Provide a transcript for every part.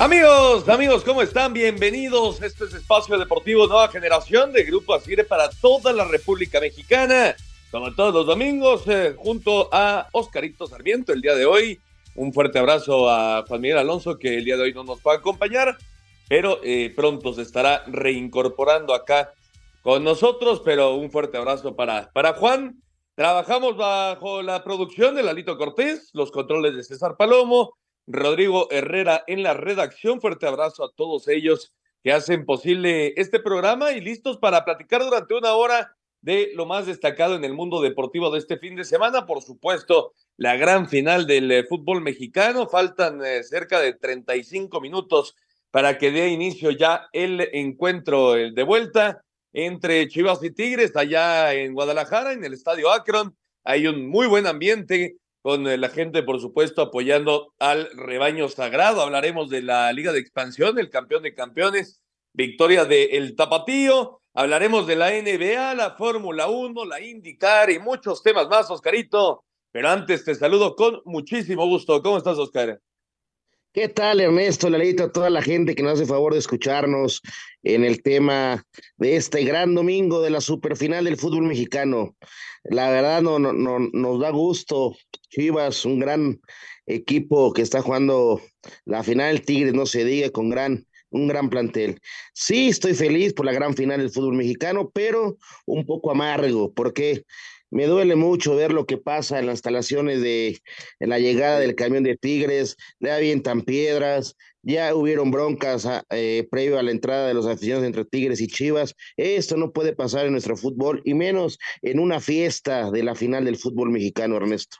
Amigos, amigos, ¿cómo están? Bienvenidos. Este es Espacio Deportivo Nueva Generación de Grupo Asire para toda la República Mexicana. Como todos los domingos, eh, junto a Oscarito Sarmiento el día de hoy. Un fuerte abrazo a Juan Miguel Alonso, que el día de hoy no nos va a acompañar, pero eh, pronto se estará reincorporando acá con nosotros. Pero un fuerte abrazo para, para Juan. Trabajamos bajo la producción de Lalito Cortés, los controles de César Palomo Rodrigo Herrera en la redacción. Fuerte abrazo a todos ellos que hacen posible este programa y listos para platicar durante una hora de lo más destacado en el mundo deportivo de este fin de semana. Por supuesto, la gran final del eh, fútbol mexicano. Faltan eh, cerca de 35 minutos para que dé inicio ya el encuentro el de vuelta entre Chivas y Tigres allá en Guadalajara, en el Estadio Akron. Hay un muy buen ambiente con eh, la gente, por supuesto, apoyando al rebaño sagrado. Hablaremos de la Liga de Expansión, el campeón de campeones, victoria del El Tapatío. Hablaremos de la NBA, la Fórmula 1, la IndyCar y muchos temas más, Oscarito. Pero antes te saludo con muchísimo gusto. ¿Cómo estás, Oscar? ¿Qué tal, Ernesto, Lalito, toda la gente que nos hace favor de escucharnos en el tema de este gran domingo de la superfinal del fútbol mexicano? La verdad, no, no, no, nos da gusto. Chivas, un gran equipo que está jugando la final, Tigres, no se diga, con gran, un gran plantel. Sí, estoy feliz por la gran final del fútbol mexicano, pero un poco amargo, porque me duele mucho ver lo que pasa en las instalaciones de la llegada del camión de Tigres, le avientan piedras, ya hubieron broncas ah, eh, previo a la entrada de los aficionados entre Tigres y Chivas. Esto no puede pasar en nuestro fútbol y menos en una fiesta de la final del fútbol mexicano, Ernesto.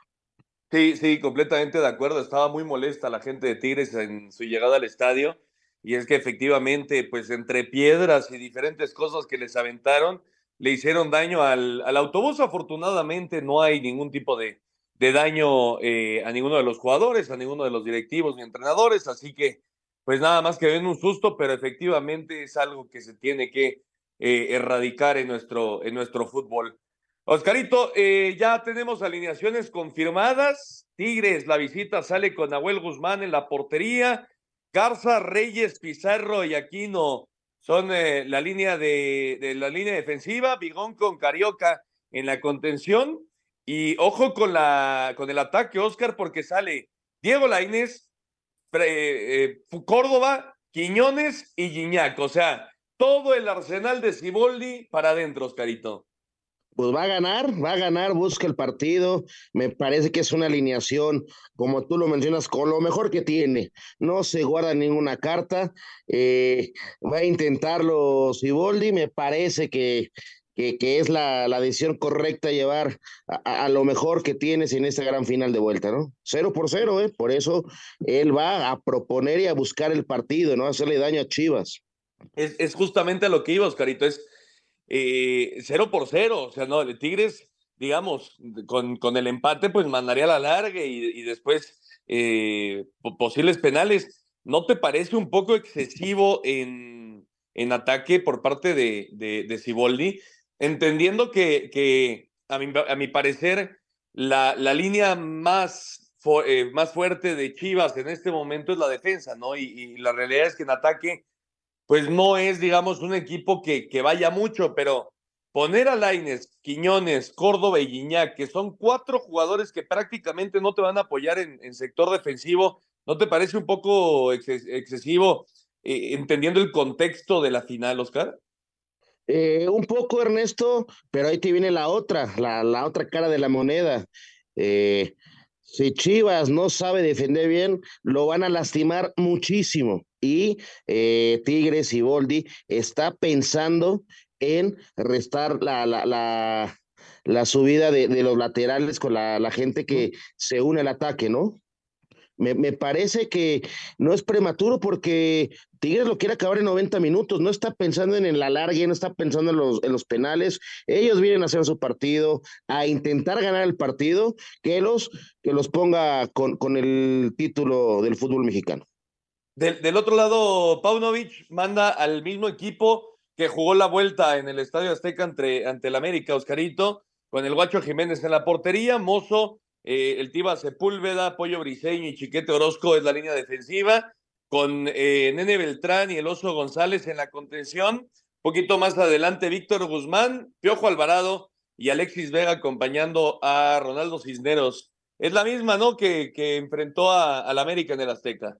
Sí, sí, completamente de acuerdo. Estaba muy molesta la gente de Tigres en su llegada al estadio y es que efectivamente, pues entre piedras y diferentes cosas que les aventaron, le hicieron daño al, al autobús. Afortunadamente no hay ningún tipo de, de daño eh, a ninguno de los jugadores, a ninguno de los directivos ni entrenadores, así que pues nada más que ven un susto, pero efectivamente es algo que se tiene que eh, erradicar en nuestro, en nuestro fútbol. Oscarito, eh, ya tenemos alineaciones confirmadas. Tigres, la visita sale con Nahuel Guzmán en la portería. Garza, Reyes, Pizarro y Aquino son eh, la línea de, de, la línea defensiva, Bigón con Carioca en la contención y ojo con la con el ataque Oscar porque sale Diego Lainez, eh, Córdoba, Quiñones y Giñac, o sea, todo el arsenal de Ciboldi para adentro, Oscarito. Pues va a ganar, va a ganar, busca el partido. Me parece que es una alineación, como tú lo mencionas, con lo mejor que tiene. No se guarda ninguna carta. Eh, va a intentarlo Siboldi. Me parece que, que, es la, la, decisión correcta llevar a, a, lo mejor que tienes en esta gran final de vuelta, ¿no? Cero por cero, ¿eh? Por eso él va a proponer y a buscar el partido, no hacerle daño a Chivas. Es, es justamente a lo que iba, Oscarito. Es eh, cero por cero. O sea, no, el Tigres, digamos, con, con el empate, pues mandaría la larga y, después eh, posibles penales. ¿No te parece un poco excesivo en, en ataque por parte de, de? Entendiendo que, que a, mi, a mi parecer, la, la línea más, eh, más fuerte de Chivas en este momento es la defensa, ¿no? Y la realidad es que en ataque pues no es, digamos, un equipo que, que vaya mucho, pero poner a Laines, Quiñones, Córdoba y Guiñac, que son cuatro jugadores que prácticamente no te van a apoyar en, sector defensivo, ¿no te parece un poco ex excesivo, eh, entendiendo el contexto de la final, Oscar? Eh, un poco, Ernesto, pero ahí te viene la otra, la, la otra cara de la moneda. Eh, si Chivas no sabe defender bien, lo van a lastimar muchísimo y eh, Tigres y Boldi está pensando en restar la, la, la, la subida de, de, los laterales con la, la gente que se une al ataque, ¿no? Me, me, parece que no es prematuro porque Tigres lo quiere acabar en 90 minutos, no está pensando en el alargue, no está pensando en los, en los penales. Ellos vienen a hacer su partido, a intentar ganar el partido, que los, que los ponga con, con el título del fútbol mexicano. Del, otro lado, Paunovic manda al mismo equipo que jugó la vuelta en el Estadio Azteca ante, ante el América, Oscarito, con el Guacho Jiménez en la portería, Mozo, eh, el Tiba Sepúlveda, Pollo Briseño y Chiquete Orozco es la línea defensiva, con eh, Nene Beltrán y el Oso González en la contención, poquito más adelante Víctor Guzmán, Piojo Alvarado y Alexis Vega acompañando a Ronaldo Cisneros. Es la misma, ¿no? Que, que enfrentó al América en el Azteca.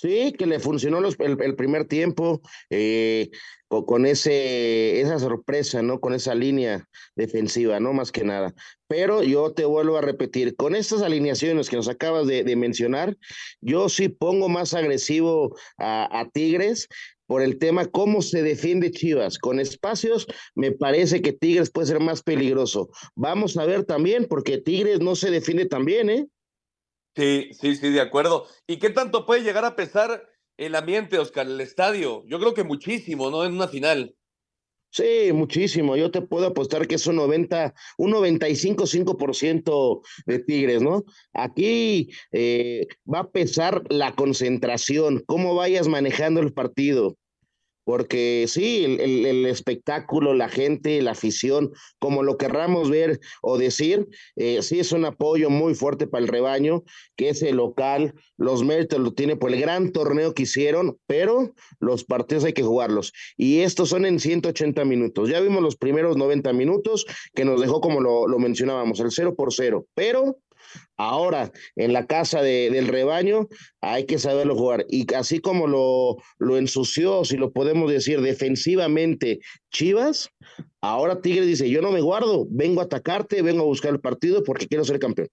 Sí, que le funcionó el, el, primer tiempo eh, con, con, ese, esa sorpresa, ¿no? Con esa línea defensiva, ¿no? Más que nada. Pero yo te vuelvo a repetir, con estas alineaciones que nos acabas de, de mencionar, yo sí pongo más agresivo a, a Tigres por el tema cómo se defiende Chivas. Con espacios, me parece que Tigres puede ser más peligroso. Vamos a ver también, porque Tigres no se defiende tan bien, ¿eh? Sí, sí, sí, de acuerdo. ¿Y qué tanto puede llegar a pesar el ambiente, Oscar, el estadio? Yo creo que muchísimo, ¿no? En una final. Sí, muchísimo. Yo te puedo apostar que es un 90, un 95-5% de Tigres, ¿no? Aquí eh, va a pesar la concentración, cómo vayas manejando el partido porque sí, el, el, espectáculo, la gente, la afición, como lo querramos ver o decir, eh, sí es un apoyo muy fuerte para el rebaño, que es el local, los méritos lo tiene por el gran torneo que hicieron, pero los partidos hay que jugarlos. Y estos son en 180 minutos. Ya vimos los primeros 90 minutos que nos dejó, como lo, lo mencionábamos, el 0 por 0, pero Ahora, en la casa de, del rebaño hay que saberlo jugar. Y así como lo, lo ensució, si lo podemos decir, defensivamente Chivas, ahora Tigres dice, yo no me guardo, vengo a atacarte, vengo a buscar el partido porque quiero ser campeón.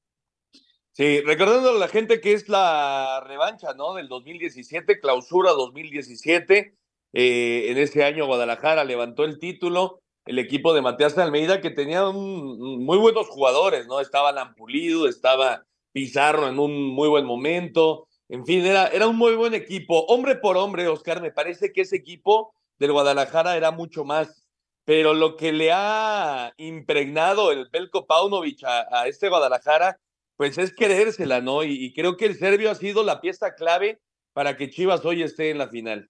Sí, recordando a la gente que es la revancha, ¿no? Del 2017, clausura 2017. Eh, en ese año Guadalajara levantó el título el equipo de Matías Almeida, que tenía muy buenos jugadores, ¿no? Estaba Lampulido, estaba Pizarro en un muy buen momento. En fin, era, era un muy buen equipo. Hombre por hombre, Oscar, me parece que ese equipo del Guadalajara era mucho más. Pero lo que le ha impregnado el Belko Paunovic a, a este Guadalajara, pues es querérsela, ¿no? Y, y creo que el serbio ha sido la pieza clave para que Chivas hoy esté en la final.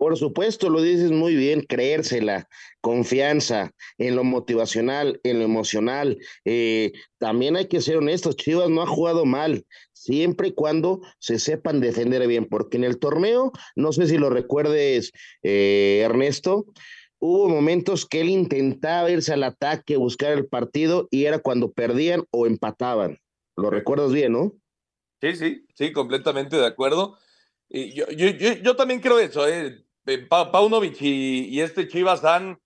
Por supuesto, lo dices muy bien, creérsela, confianza en lo motivacional, en lo emocional. Eh, también hay que ser honestos, Chivas no ha jugado mal, siempre y cuando se sepan defender bien, porque en el torneo, no sé si lo recuerdes, eh, Ernesto, hubo momentos que él intentaba irse al ataque, buscar el partido, y era cuando perdían o empataban. Lo recuerdas bien, ¿no? Sí, sí, sí, completamente de acuerdo. Y yo, yo, yo, yo también creo eso, ¿eh? Pa Paunovic y, y, este Chivas han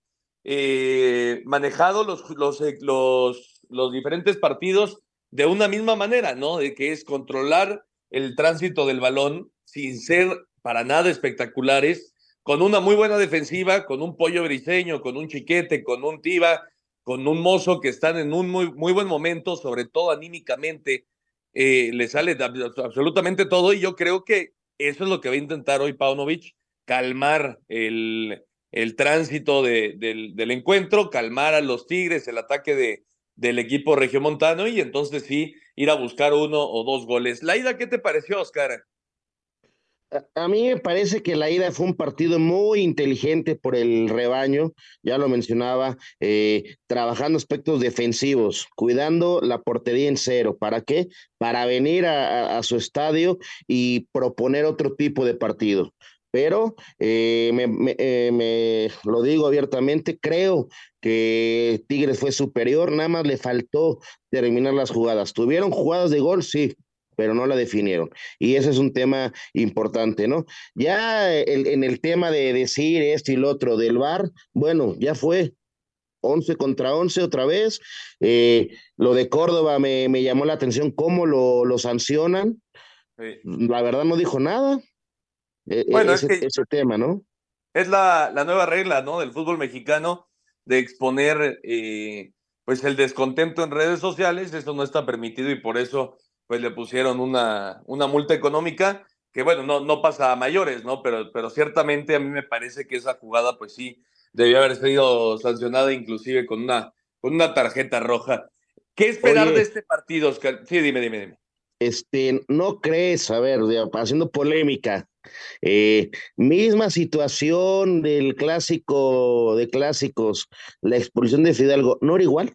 eh, manejado eh, los, diferentes partidos de una misma manera, ¿no? De que es controlar el tránsito del balón sin ser para nada espectaculares, con una muy buena defensiva, con un pollo briseño, con un chiquete, con un tiba, con un mozo que están en un muy, muy buen momento, sobre todo anímicamente, eh, le sale absolutamente todo y yo creo que eso es lo que va a intentar hoy Paunovic calmar el, el tránsito de, del, del, encuentro, calmar a los Tigres, el ataque de, del equipo regiomontano y entonces sí ir a buscar uno o dos goles. La ida, ¿qué te pareció, Oscar? A mí me parece que la ida fue un partido muy inteligente por el rebaño, ya lo mencionaba, eh, trabajando aspectos defensivos, cuidando la portería en cero. ¿Para qué? Para venir a, su estadio y proponer otro tipo de partido pero eh, me, me, eh, me, lo digo abiertamente, creo que Tigres fue superior, nada más le faltó terminar las jugadas. ¿Tuvieron jugadas de gol? Sí, pero no la definieron. Y ese es un tema importante, ¿no? Ya el, en el tema de decir esto y lo otro del VAR, bueno, ya fue. 11 contra 11 otra vez. Eh, lo de Córdoba me, me, llamó la atención cómo lo, lo sancionan. Sí. La verdad no dijo nada. E, bueno, ese, es que ese tema, ¿no? Es la, la, nueva regla, ¿no? Del fútbol mexicano de exponer, eh, pues, el descontento en redes sociales. Eso no está permitido y por eso pues le pusieron una, una multa económica que bueno, no, no pasa a mayores, ¿no? Pero, pero ciertamente a mí me parece que esa jugada, pues sí, debió haber sido sancionada inclusive con una, con una tarjeta roja. ¿Qué esperar de este partido, Oscar? Sí, dime, dime, dime. Este, ¿no crees, a ver, haciendo polémica, eh, misma situación del clásico de clásicos, la expulsión de Fidalgo, ¿no era igual?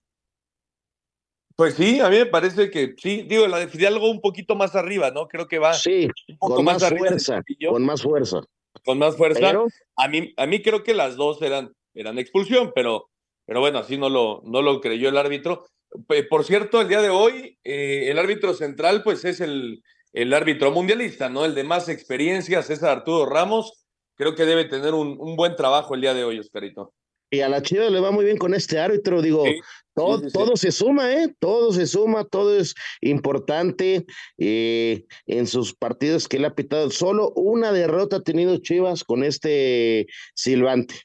Pues sí, a mí me parece que sí, digo, la de Fidalgo un poquito más arriba, ¿no? Creo que va sí, con más, fuerza, con más fuerza. Con más fuerza. A, mí, a mí creo que las dos eran, eran expulsión, pero, pero bueno, así no lo, no lo creyó el árbitro. Por cierto, el día de hoy, eh, el árbitro central, pues es el, el árbitro mundialista, ¿no? El de más experiencia, César Arturo Ramos. Creo que debe tener un, un buen trabajo el día de hoy, Oscarito. Y a la Chivas le va muy bien con este árbitro, digo, todo, todo se suma, ¿eh? Todo se suma, todo es importante eh, en sus partidos que le ha pitado. Solo una derrota ha tenido Chivas con este Silvante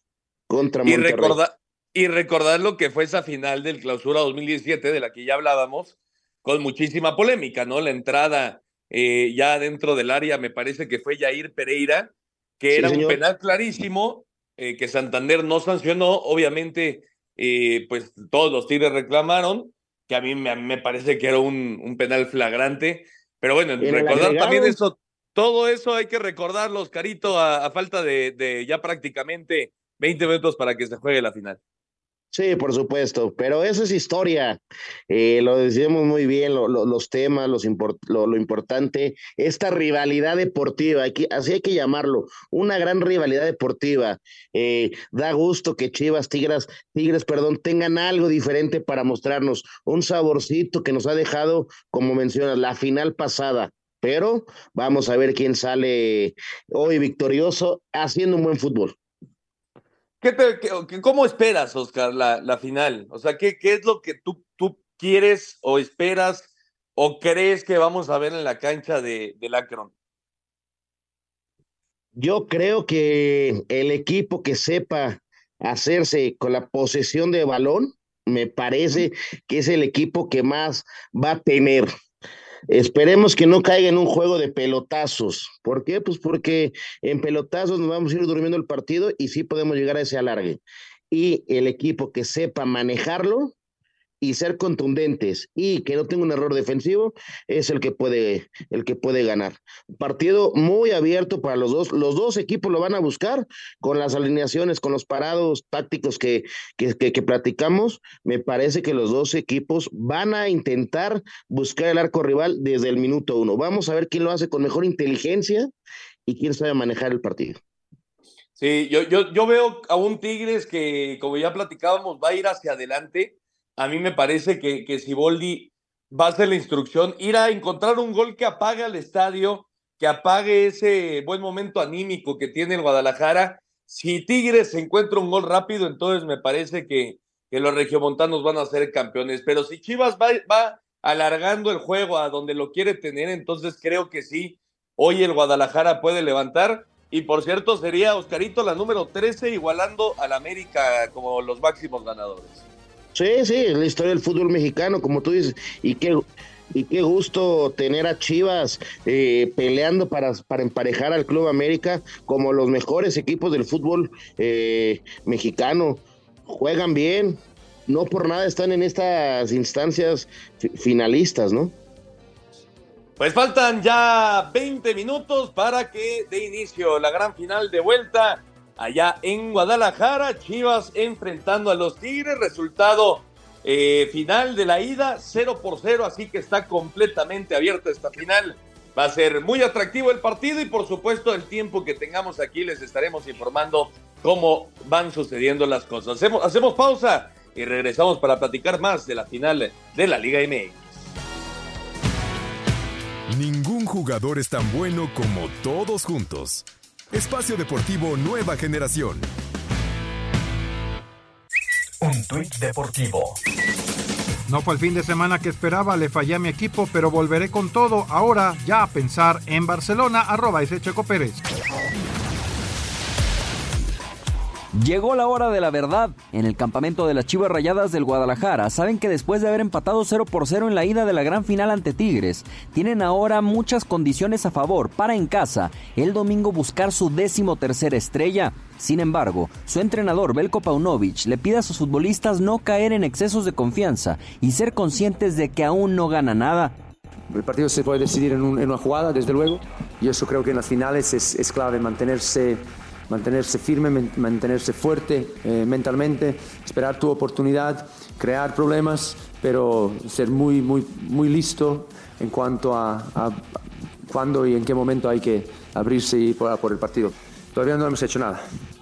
contra y Recordar, y recordar lo que fue esa final del Clausura 2017, de la que ya hablábamos, con muchísima polémica, ¿no? La entrada eh, ya dentro del área, me parece que fue Jair Pereira, que era un penal clarísimo eh, que Santander no sancionó, obviamente, eh, pues todos los Tigres reclamaron, que a mí me, parece que era un, un, penal flagrante, pero bueno, recordar también eso, todo eso hay que recordarlos, Carito, a, falta de, de ya prácticamente 20 minutos para que se juegue la final. Sí, por supuesto, pero eso es historia. Eh, lo decíamos muy bien, los temas, los lo, importante, esta rivalidad deportiva, así hay que llamarlo, una gran rivalidad deportiva. Eh, da gusto que Chivas, Tigres, Tigres, perdón, tengan algo diferente para mostrarnos, un saborcito que nos ha dejado, como mencionas, la final pasada. Pero vamos a ver quién sale hoy victorioso haciendo un buen fútbol. ¿Qué ¿Cómo esperas, Oscar, la, la, final? O sea, ¿qué, ¿qué es lo que tú, tú quieres o esperas o crees que vamos a ver en la cancha de, del Akron? Yo creo que el equipo que sepa hacerse con la posesión de balón, me parece que es el equipo que más va a tener. Esperemos que no caiga en un juego de pelotazos. ¿Por qué? Pues porque en pelotazos nos vamos a ir durmiendo el partido y sí podemos llegar a ese alargue. Y el equipo que sepa manejarlo, y ser contundentes y que no tenga un error defensivo es el que puede el que puede ganar. partido muy abierto para los dos, los dos equipos lo van a buscar con las alineaciones, con los parados tácticos que que, que, platicamos, me parece que los dos equipos van a intentar buscar el arco rival desde el minuto uno. Vamos a ver quién lo hace con mejor inteligencia y quién sabe manejar el partido. Sí, yo, yo, yo veo a un Tigres que, como ya platicábamos, va a ir hacia adelante a mí me parece que, que Siboldi va a ser la instrucción, ir a encontrar un gol que apague al estadio, que apague ese buen momento anímico que tiene el Guadalajara. Si Tigres encuentra un gol rápido, entonces me parece que, que los regiomontanos van a ser campeones. Pero si Chivas va, va alargando el juego a donde lo quiere tener, entonces creo que sí, hoy el Guadalajara puede levantar. Y por cierto, sería Oscarito la número 13, igualando al América como los máximos ganadores. Sí, sí, la historia del fútbol mexicano, como tú dices, y qué, y qué gusto tener a Chivas eh, peleando para, para emparejar al Club América como los mejores equipos del fútbol eh, mexicano. Juegan bien, no por nada están en estas instancias finalistas, ¿no? Pues faltan ya 20 minutos para que dé inicio la gran final de vuelta allá en Guadalajara. Chivas enfrentando a los Tigres. Resultado eh, final de la ida, 0 por 0, así que está completamente abierta esta final. Va a ser muy atractivo el partido y por supuesto el tiempo que tengamos aquí les estaremos informando cómo van sucediendo las cosas. Hacemos, hacemos pausa y regresamos para platicar más de la final de la Liga MX. Ningún jugador es tan bueno como todos juntos. Espacio Deportivo Nueva Generación. Un tuit deportivo. No fue el fin de semana que esperaba, le fallé a mi equipo, pero volveré con todo ahora ya a pensar en Barcelona, arroba ese Checo Pérez. Llegó la hora de la verdad. En el campamento de las Chivas Rayadas del Guadalajara saben que después de haber empatado 0 por 0 en la ida de la gran final ante Tigres, tienen ahora muchas condiciones a favor para en casa el domingo buscar su décimo tercera estrella. Sin embargo, su entrenador Belko Paunovic le pide a sus futbolistas no caer en excesos de confianza y ser conscientes de que aún no gana nada. El partido se puede decidir en, una jugada, desde luego, y eso creo que en las finales es, es clave, mantenerse mantenerse firme, mantenerse fuerte eh, mentalmente, esperar tu oportunidad, crear problemas, pero ser muy, muy, muy listo en cuanto a, cuándo y en qué momento hay que abrirse y por, por el partido. Todavía no hemos hecho nada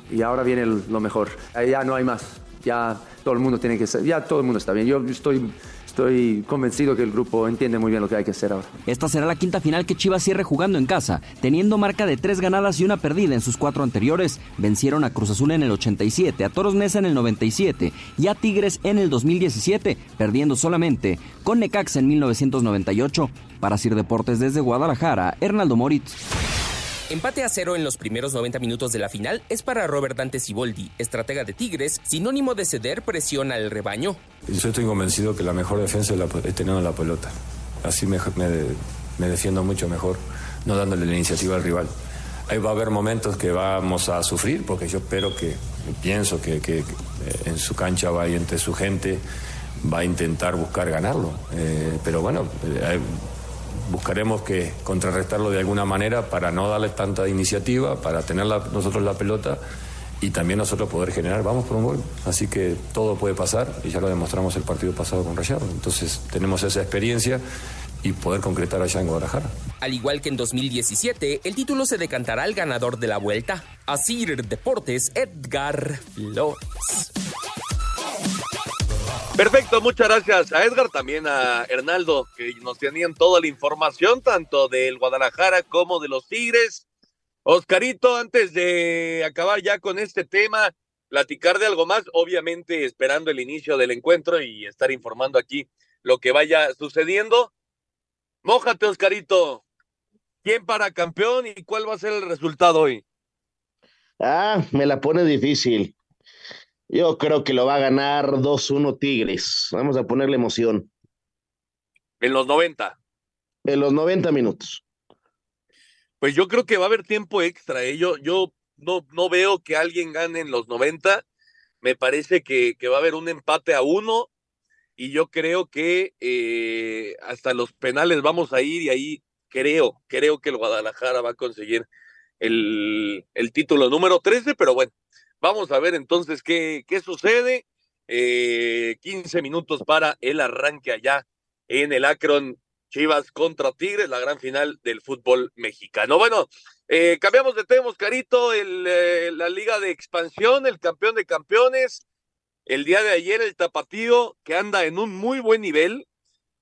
y ahora viene lo mejor. Ya no hay más. Ya todo el mundo tiene que ser, ya todo el mundo está bien. Yo estoy Estoy convencido que el grupo entiende muy bien lo que hay que hacer ahora. Esta será la quinta final que Chivas cierre jugando en casa, teniendo marca de tres ganadas y una perdida en sus cuatro anteriores. Vencieron a Cruz Azul en el 87, a Toros Nesa en el 97 y a Tigres en el 2017, perdiendo solamente con Necaxa en 1998. Para Sir Deportes desde Guadalajara, Hernaldo Moritz. Empate a cero en los primeros 90 minutos de la final es para Robert Dante Siboldi, estratega de Tigres, sinónimo de ceder presión al rebaño. Yo estoy convencido que la mejor defensa es, la, teniendo la pelota. Así me, defiendo mucho mejor, no dándole la iniciativa al rival. Ahí va a haber momentos que vamos a sufrir, porque yo espero que, pienso que, eh, en su cancha va y entre su gente va a intentar buscar ganarlo. Eh, pero bueno, eh, buscaremos que contrarrestarlo de alguna manera para no darle tanta iniciativa, para tener nosotros la pelota y también nosotros poder generar, vamos por un gol. Así que todo puede pasar y ya lo demostramos el partido pasado con Rayado. Entonces tenemos esa experiencia y poder concretar allá en Guadalajara. Al igual que en 2017, el título se decantará al ganador de la vuelta, Asir Deportes Edgar Flores. Perfecto, muchas gracias a Edgar, también a Hernaldo, que nos tenían toda la información, tanto del Guadalajara como de los Tigres. Oscarito, antes de acabar ya con este tema, platicar de algo más, obviamente esperando el inicio del encuentro y estar informando aquí lo que vaya sucediendo. Mójate, Oscarito. ¿Quién para campeón y cuál va a ser el resultado hoy? Ah, me la pone difícil. Yo creo que lo va a ganar 2-1 Tigres. Vamos a ponerle emoción. En los 90. En los 90 minutos. Pues yo creo que va a haber tiempo extra. ¿eh? Yo, yo no, no veo que alguien gane en los 90. Me parece que, que va a haber un empate a uno. Y yo creo que eh, hasta los penales vamos a ir y ahí creo, creo que el Guadalajara va a conseguir el, el título número 13, pero bueno, Vamos a ver entonces qué, qué sucede. Eh, 15 minutos para el arranque allá en el Akron Chivas contra Tigres, la gran final del fútbol mexicano. Bueno, eh, cambiamos de tema, Carito, el, eh, la liga de expansión, el campeón de campeones. El día de ayer el Tapatío, que anda en un muy buen nivel,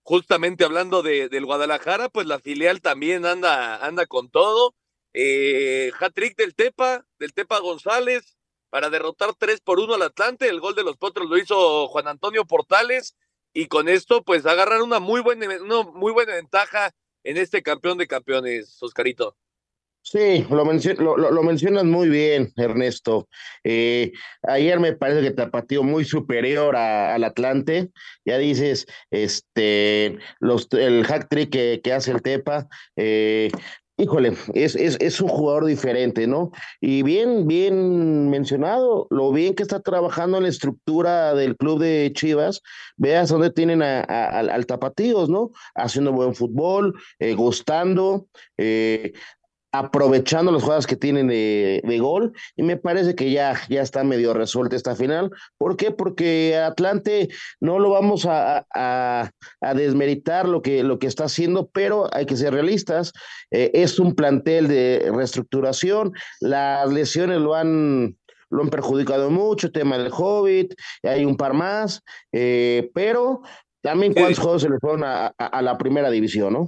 justamente hablando de, del Guadalajara, pues la filial también anda, anda con todo. Eh, hat-trick del Tepa, del Tepa González, para derrotar 3 por 1 al Atlante. El gol de los Potros lo hizo Juan Antonio Portales y con esto pues agarrar una muy buena, una muy buena ventaja en este campeón de campeones, Oscarito. Sí, lo, mencionas muy bien, Ernesto. Eh, ayer me parece que Tapatío muy superior al Atlante. Ya dices, este, el hack trick que, que hace el Tepa, eh, Híjole, es, es, es, un jugador diferente, ¿no? Y bien, bien mencionado, lo bien que está trabajando en la estructura del club de Chivas, veas dónde tienen a, al Tapatíos, ¿no? Haciendo buen fútbol, eh, gustando, eh, aprovechando las jugadas que tienen de, gol y me parece que ya, ya está medio resuelta esta final. ¿Por qué? Porque Atlante no lo vamos a, a, desmeritar lo que, lo que está haciendo, pero hay que ser realistas. Eh, es un plantel de reestructuración, las lesiones lo han lo han perjudicado mucho, tema del Hobbit, hay un par más, eh, pero también cuántos juegos se le fueron a, a la primera división, ¿no?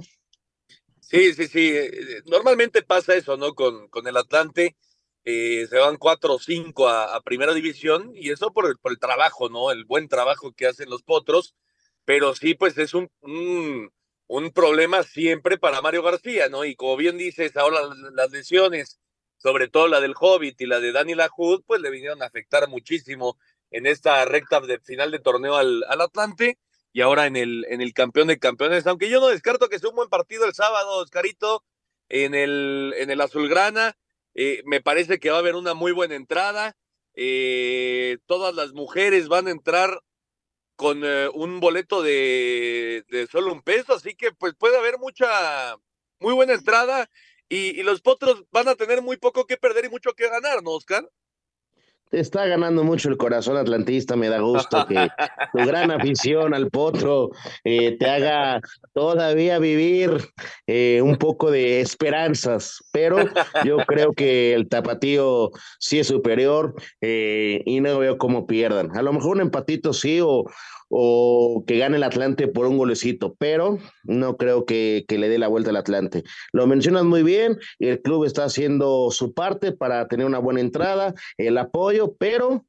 Sí, sí, sí. Eh, normalmente pasa eso, ¿no? Con, con el Atlante. Eh, se van cuatro o cinco a, primera división y eso por el, por el trabajo, ¿no? El buen trabajo que hacen los potros. Pero sí, pues es un, un, problema siempre para Mario García, ¿no? Y como bien dices, ahora las lesiones sobre todo la del Hobbit y la de Daniel Hood, pues le vinieron a afectar muchísimo en esta recta de final de torneo al, al Atlante y ahora en el, en el campeón de campeones, aunque yo no descarto que sea un buen partido el sábado, Oscarito, en el, en el Azulgrana, eh, me parece que va a haber una muy buena entrada, eh, todas las mujeres van a entrar con eh, un boleto de, de solo un peso, así que pues puede haber mucha, muy buena entrada y, los potros van a tener muy poco que perder y mucho que ganar, ¿no, Oscar? Te está ganando mucho el corazón atlantista, me da gusto que tu gran afición al potro eh, te haga todavía vivir eh, un poco de esperanzas, pero yo creo que el tapatío sí es superior eh, y no veo cómo pierdan. A lo mejor un empatito sí o, o que gane el Atlante por un golecito, pero no creo que, le dé la vuelta al Atlante. Lo mencionas muy bien, el club está haciendo su parte para tener una buena entrada, el apoyo, pero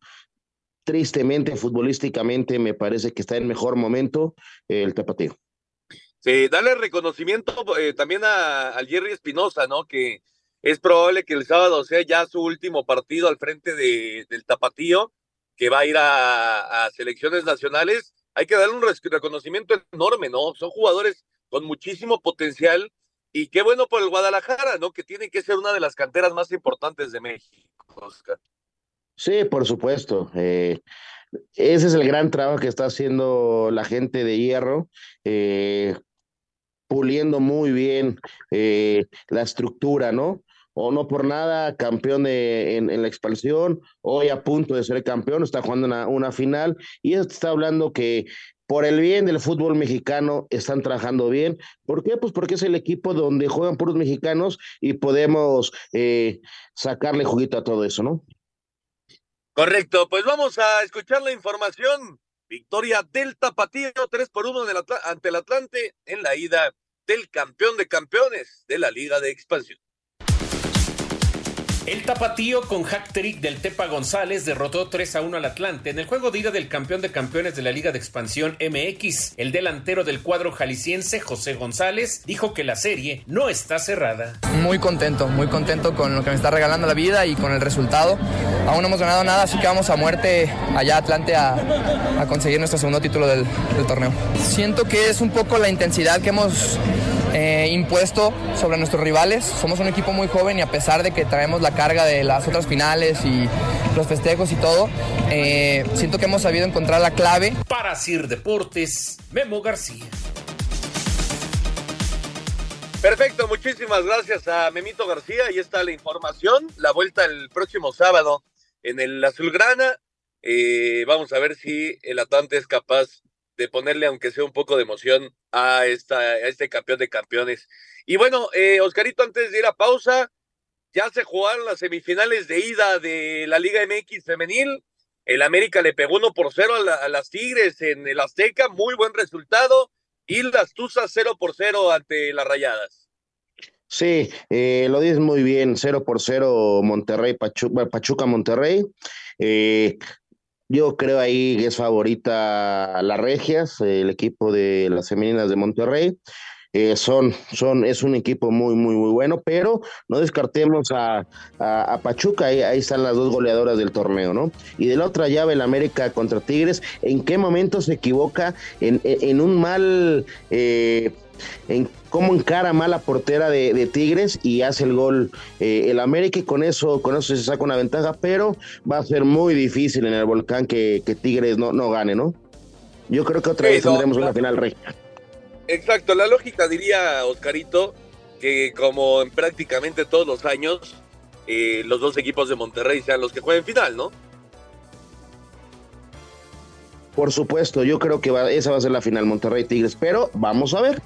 tristemente, futbolísticamente, me parece que está en mejor momento el tapatío. Sí, dale reconocimiento eh, también a, Jerry Espinosa, ¿no? Que es probable que el sábado sea ya su último partido al frente de, del tapatío que va a ir a, selecciones nacionales, hay que darle un reconocimiento enorme, ¿no? Son jugadores con muchísimo potencial y qué bueno por el Guadalajara, ¿no? Que tiene que ser una de las canteras más importantes de México, Oscar. Sí, por supuesto. Eh, ese es el gran trabajo que está haciendo la gente de Hierro. Eh, puliendo muy bien eh, la estructura, ¿no? O no por nada campeón en, la expansión, hoy a punto de ser campeón, está jugando una, una final y está hablando que por el bien del fútbol mexicano están trabajando bien. ¿Por qué? Pues porque es el equipo donde juegan puros mexicanos y podemos eh, sacarle juguito a todo eso, ¿no? Correcto, pues vamos a escuchar la información. Victoria del Tapatío, 3 por 1 ante el Atlante en la ida del campeón de campeones de la Liga de Expansión. El tapatío con hack trick del Tepa González derrotó 3 a 1 al Atlante en el juego de ida del campeón de campeones de la Liga de Expansión MX. El delantero del cuadro jalisciense, José González, dijo que la serie no está cerrada. Muy contento, muy contento con lo que me está regalando la vida y con el resultado. Aún no hemos ganado nada, así que vamos a muerte allá Atlante a, conseguir nuestro segundo título del torneo. Siento que es un poco la intensidad que hemos eh, impuesto sobre nuestros rivales. Somos un equipo muy joven y a pesar de que traemos la carga de las otras finales y los festejos y todo, eh, siento que hemos sabido encontrar la clave. Para Sir Deportes, Memo García. Perfecto, muchísimas gracias a Memito García. Ahí está la información. La vuelta el próximo sábado en el Azulgrana. Eh, vamos a ver si el Atlante es capaz de ponerle, aunque sea un poco de emoción, a, esta, a este campeón de campeones. Y bueno, eh, Oscarito, antes de ir a pausa, ya se jugaron las semifinales de ida de la Liga MX femenil. El América le pegó uno por cero a, las Tigres en el Azteca, muy buen resultado. Y las Tuzas 0 por 0 ante las Rayadas. Sí, eh, lo dices muy bien, 0 por 0 Monterrey, Pachuca, Monterrey. Eh, yo creo ahí que es favorita las Regias, el equipo de las femeninas de Monterrey. Eh, son, son, es un equipo muy, muy, muy bueno, pero no descartemos a, a, Pachuca, ahí, ahí, están las dos goleadoras del torneo, ¿no? Y de la otra llave, el América contra Tigres, ¿en qué momento se equivoca en, en un mal eh, en cómo encara mala portera de, Tigres y hace el gol eh, el América y con eso, con eso se saca una ventaja, pero va a ser muy difícil en el volcán que, Tigres no, no gane, ¿no? Yo creo que otra vez tendremos una final recta. Exacto, la lógica diría Oscarito que como en prácticamente todos los años, eh, los dos equipos de Monterrey sean los que jueguen final, ¿no? Por supuesto, yo creo que esa va a ser la final Monterrey Tigres, pero vamos a ver.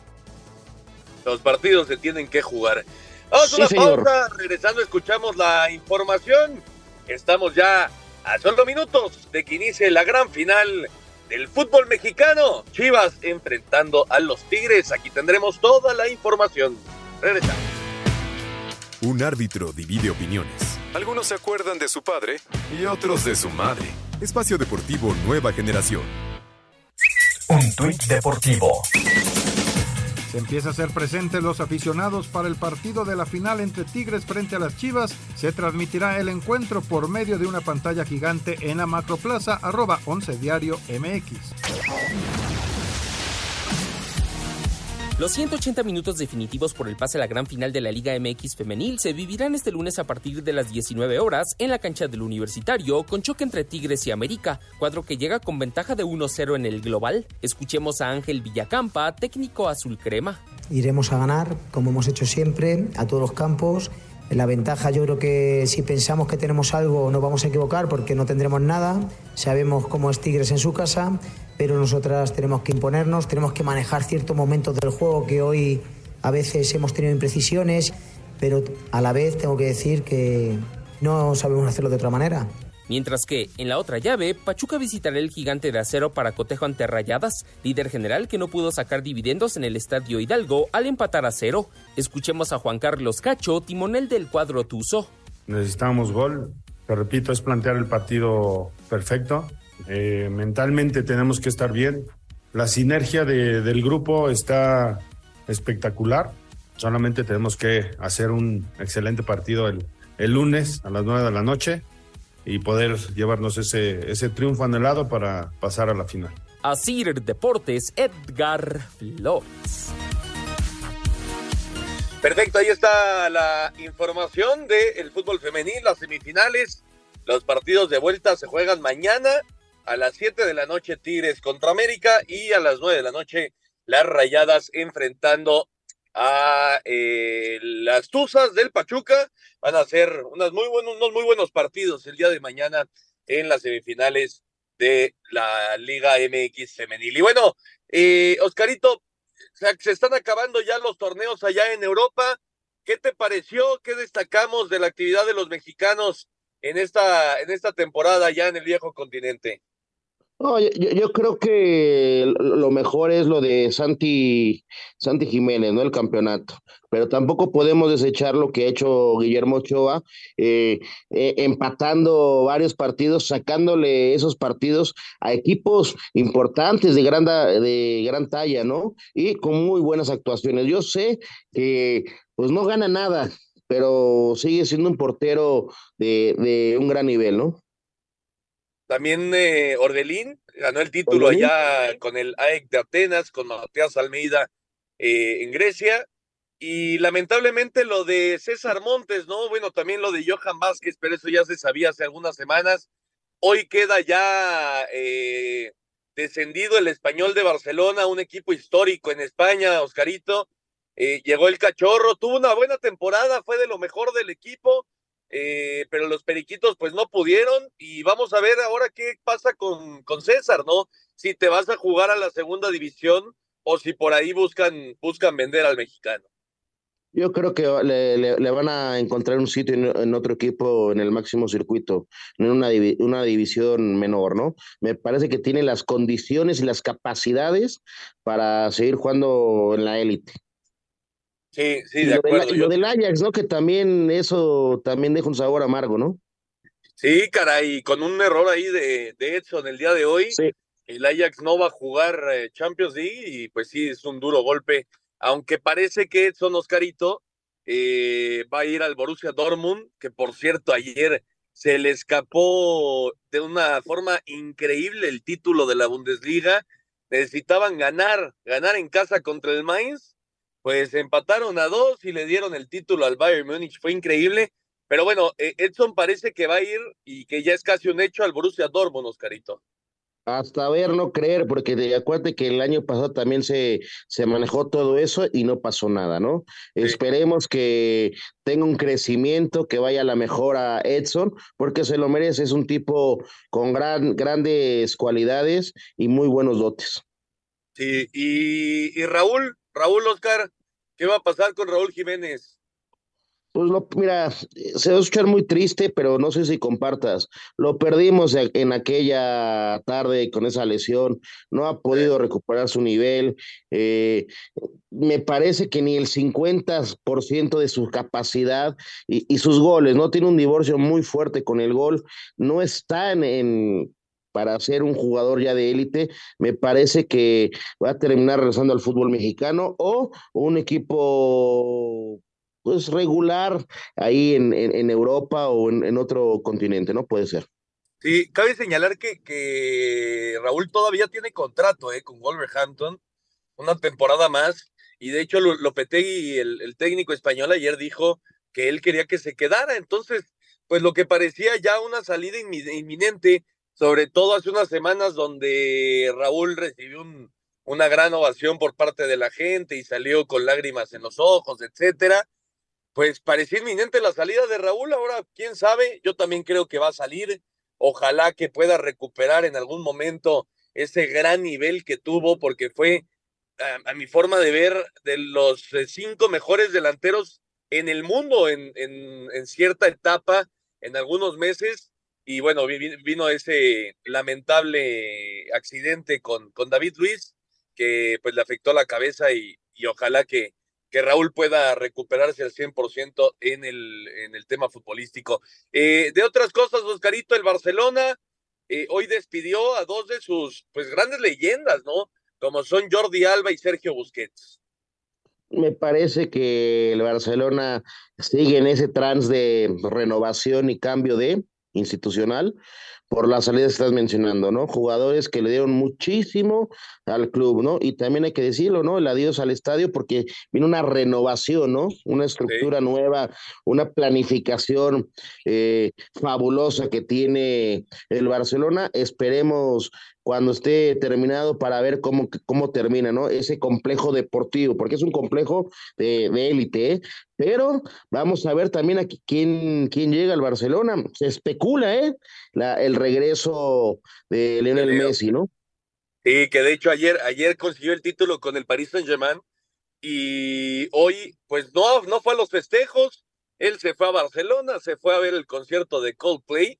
Los partidos se tienen que jugar. Vamos a una pausa, regresando escuchamos la información. Estamos ya a solo minutos de que inicie la gran final del fútbol mexicano. Chivas enfrentando a los Tigres. Aquí tendremos toda la información. Regresamos. Un árbitro divide opiniones. Algunos se acuerdan de su padre y otros de su madre. Espacio Deportivo Nueva Generación. Un tuit deportivo Se empieza a hacer presentes los aficionados para el partido de la final entre Tigres frente a las Chivas. Se transmitirá el encuentro por medio de una pantalla gigante en la macroplaza arroba 11 diario MX. Los 180 minutos definitivos por el pase a la gran final de la Liga MX femenil se vivirán este lunes a partir de las 19 horas en la cancha del Universitario con choque entre Tigres y América, cuadro que llega con ventaja de 1-0 en el global. Escuchemos a Ángel Villacampa, técnico azul crema. Iremos a ganar, como hemos hecho siempre, a todos los campos. La ventaja yo creo que si pensamos que tenemos algo no vamos a equivocar porque no tendremos nada. Sabemos cómo es Tigres en su casa pero nosotras tenemos que imponernos, tenemos que manejar ciertos momentos del juego que hoy a veces hemos tenido imprecisiones, pero a la vez tengo que decir que no sabemos hacerlo de otra manera. Mientras que en la otra llave, Pachuca visitará el gigante de acero para cotejo ante Rayadas, líder general que no pudo sacar dividendos en el estadio Hidalgo al empatar a cero. Escuchemos a Juan Carlos Cacho, timonel del cuadro Tuzo. Necesitamos gol, te repito, es plantear el partido perfecto. Eh, mentalmente tenemos que estar bien. La sinergia del grupo está espectacular. Solamente tenemos que hacer un excelente partido el, el lunes a las 9 de la noche y poder llevarnos ese, ese triunfo anhelado para pasar a la final. Asir Deportes, Edgar Flores. Perfecto, ahí está la información del fútbol femenil, las semifinales. Los partidos de vuelta se juegan mañana a las 7 de la noche Tigres contra América y a las 9 de la noche las Rayadas enfrentando a eh, las Tuzas del Pachuca. Van a ser unas muy buenos, unos muy buenos partidos el día de mañana en las semifinales de la Liga MX femenil. Y bueno, eh, Oscarito, se están acabando ya los torneos allá en Europa. ¿Qué te pareció? ¿Qué destacamos de la actividad de los mexicanos en esta, en esta temporada ya en el viejo continente? No, yo, yo, creo que lo mejor es lo de Santi, Santi Jiménez, ¿no? El campeonato. Pero tampoco podemos desechar lo que ha hecho Guillermo Ochoa, eh, eh, empatando varios partidos, sacándole esos partidos a equipos importantes de gran, de gran talla, ¿no? Y con muy buenas actuaciones. Yo sé que pues no gana nada, pero sigue siendo un portero de, de un gran nivel, ¿no? También eh, Orbelín ganó el título allá con el AEC de Atenas, con Matías Almeida eh, en Grecia. Y lamentablemente lo de César Montes, ¿no? Bueno, también lo de Johan Vázquez, pero eso ya se sabía hace algunas semanas. Hoy queda ya eh, descendido el español de Barcelona, un equipo histórico en España, Oscarito. llegó el cachorro, tuvo una buena temporada, fue de lo mejor del equipo eh, pero los periquitos pues no pudieron y vamos a ver ahora qué pasa con, César, ¿no? Si te vas a jugar a la segunda división o si por ahí buscan, buscan vender al mexicano. Yo creo que le, le, van a encontrar un sitio en, otro equipo en el máximo circuito, en una, una división menor, ¿no? Me parece que tiene las condiciones y las capacidades para seguir jugando en la élite. Sí, sí, de acuerdo. y lo del Ajax, ¿no? Que también eso también deja un sabor amargo, ¿no? Sí, caray, con un error ahí de, de Edson el día de hoy. El Ajax no va a jugar eh, Champions League y pues sí, es un duro golpe. Aunque parece que Edson Oscarito eh, va a ir al Borussia Dortmund, que por cierto ayer se le escapó de una forma increíble el título de la Bundesliga. Necesitaban ganar, ganar en casa contra el Mainz pues empataron a dos y le dieron el título al Bayern Múnich. Fue increíble. Pero bueno, eh, Edson parece que va a ir y que ya es casi un hecho al Borussia Dortmund, Oscarito. Hasta ver, no creer, porque acuérdate que el año pasado también se, se manejó todo eso y no pasó nada, ¿no? Esperemos que tenga un crecimiento, que vaya a la mejor a Edson, porque se lo merece, es un tipo con gran, grandes cualidades y muy buenos dotes. Sí, y, y Raúl, Raúl Oscar, ¿qué va a pasar con Raúl Jiménez? Pues lo, mira, se va a escuchar muy triste, pero no sé si compartas. Lo perdimos en aquella tarde con esa lesión, no ha podido recuperar su nivel. Eh, me parece que ni el 50% de su capacidad y, sus goles, ¿no? Tiene un divorcio muy fuerte con el gol, no está en, para ser un jugador ya de élite, me parece que va a terminar regresando al fútbol mexicano o un equipo pues regular ahí en, en, Europa o en, en, otro continente, ¿no? Puede ser. Sí, cabe señalar que, que Raúl todavía tiene contrato ¿eh? con Wolverhampton, una temporada más, y de hecho Lopetegui, el, el técnico español, ayer dijo que él quería que se quedara, entonces, pues lo que parecía ya una salida inminente, sobre todo hace unas semanas donde Raúl recibió un, una gran ovación por parte de la gente y salió con lágrimas en los ojos, etcétera, pues parecía inminente la salida de Raúl. Ahora, quién sabe, yo también creo que va a salir. Ojalá que pueda recuperar en algún momento ese gran nivel que tuvo, porque fue, a, mi forma de ver, de los eh, cinco mejores delanteros en el mundo en, en cierta etapa, en algunos meses. Y bueno, vino ese lamentable accidente con, con David Luis, que pues le afectó la cabeza y, y ojalá que, que Raúl pueda recuperarse al 100% en el, en el tema futbolístico. Eh, de otras cosas, Oscarito, el Barcelona eh, hoy despidió a dos de sus pues grandes leyendas, ¿no? Como son Jordi Alba y Sergio Busquets. Me parece que el Barcelona sigue en ese trance de renovación y cambio de institucional por las salidas que estás mencionando, ¿no? Jugadores que le dieron muchísimo al club, ¿no? Y también hay que decirlo, ¿no? El adiós al estadio porque viene una renovación, ¿no? Una estructura nueva, una planificación eh, fabulosa que tiene el Barcelona. Esperemos cuando esté terminado para ver cómo, cómo termina, ¿no? Ese complejo deportivo, porque es un complejo de, élite, ¿eh? Pero vamos a ver también aquí quién, quién llega al Barcelona. Se especula, ¿eh? La, el regreso de Lionel Messi, ¿no? Sí, que de hecho ayer, ayer consiguió el título con el Paris Saint-Germain y hoy, pues no, no fue a los festejos. Él se fue a Barcelona, se fue a ver el concierto de Coldplay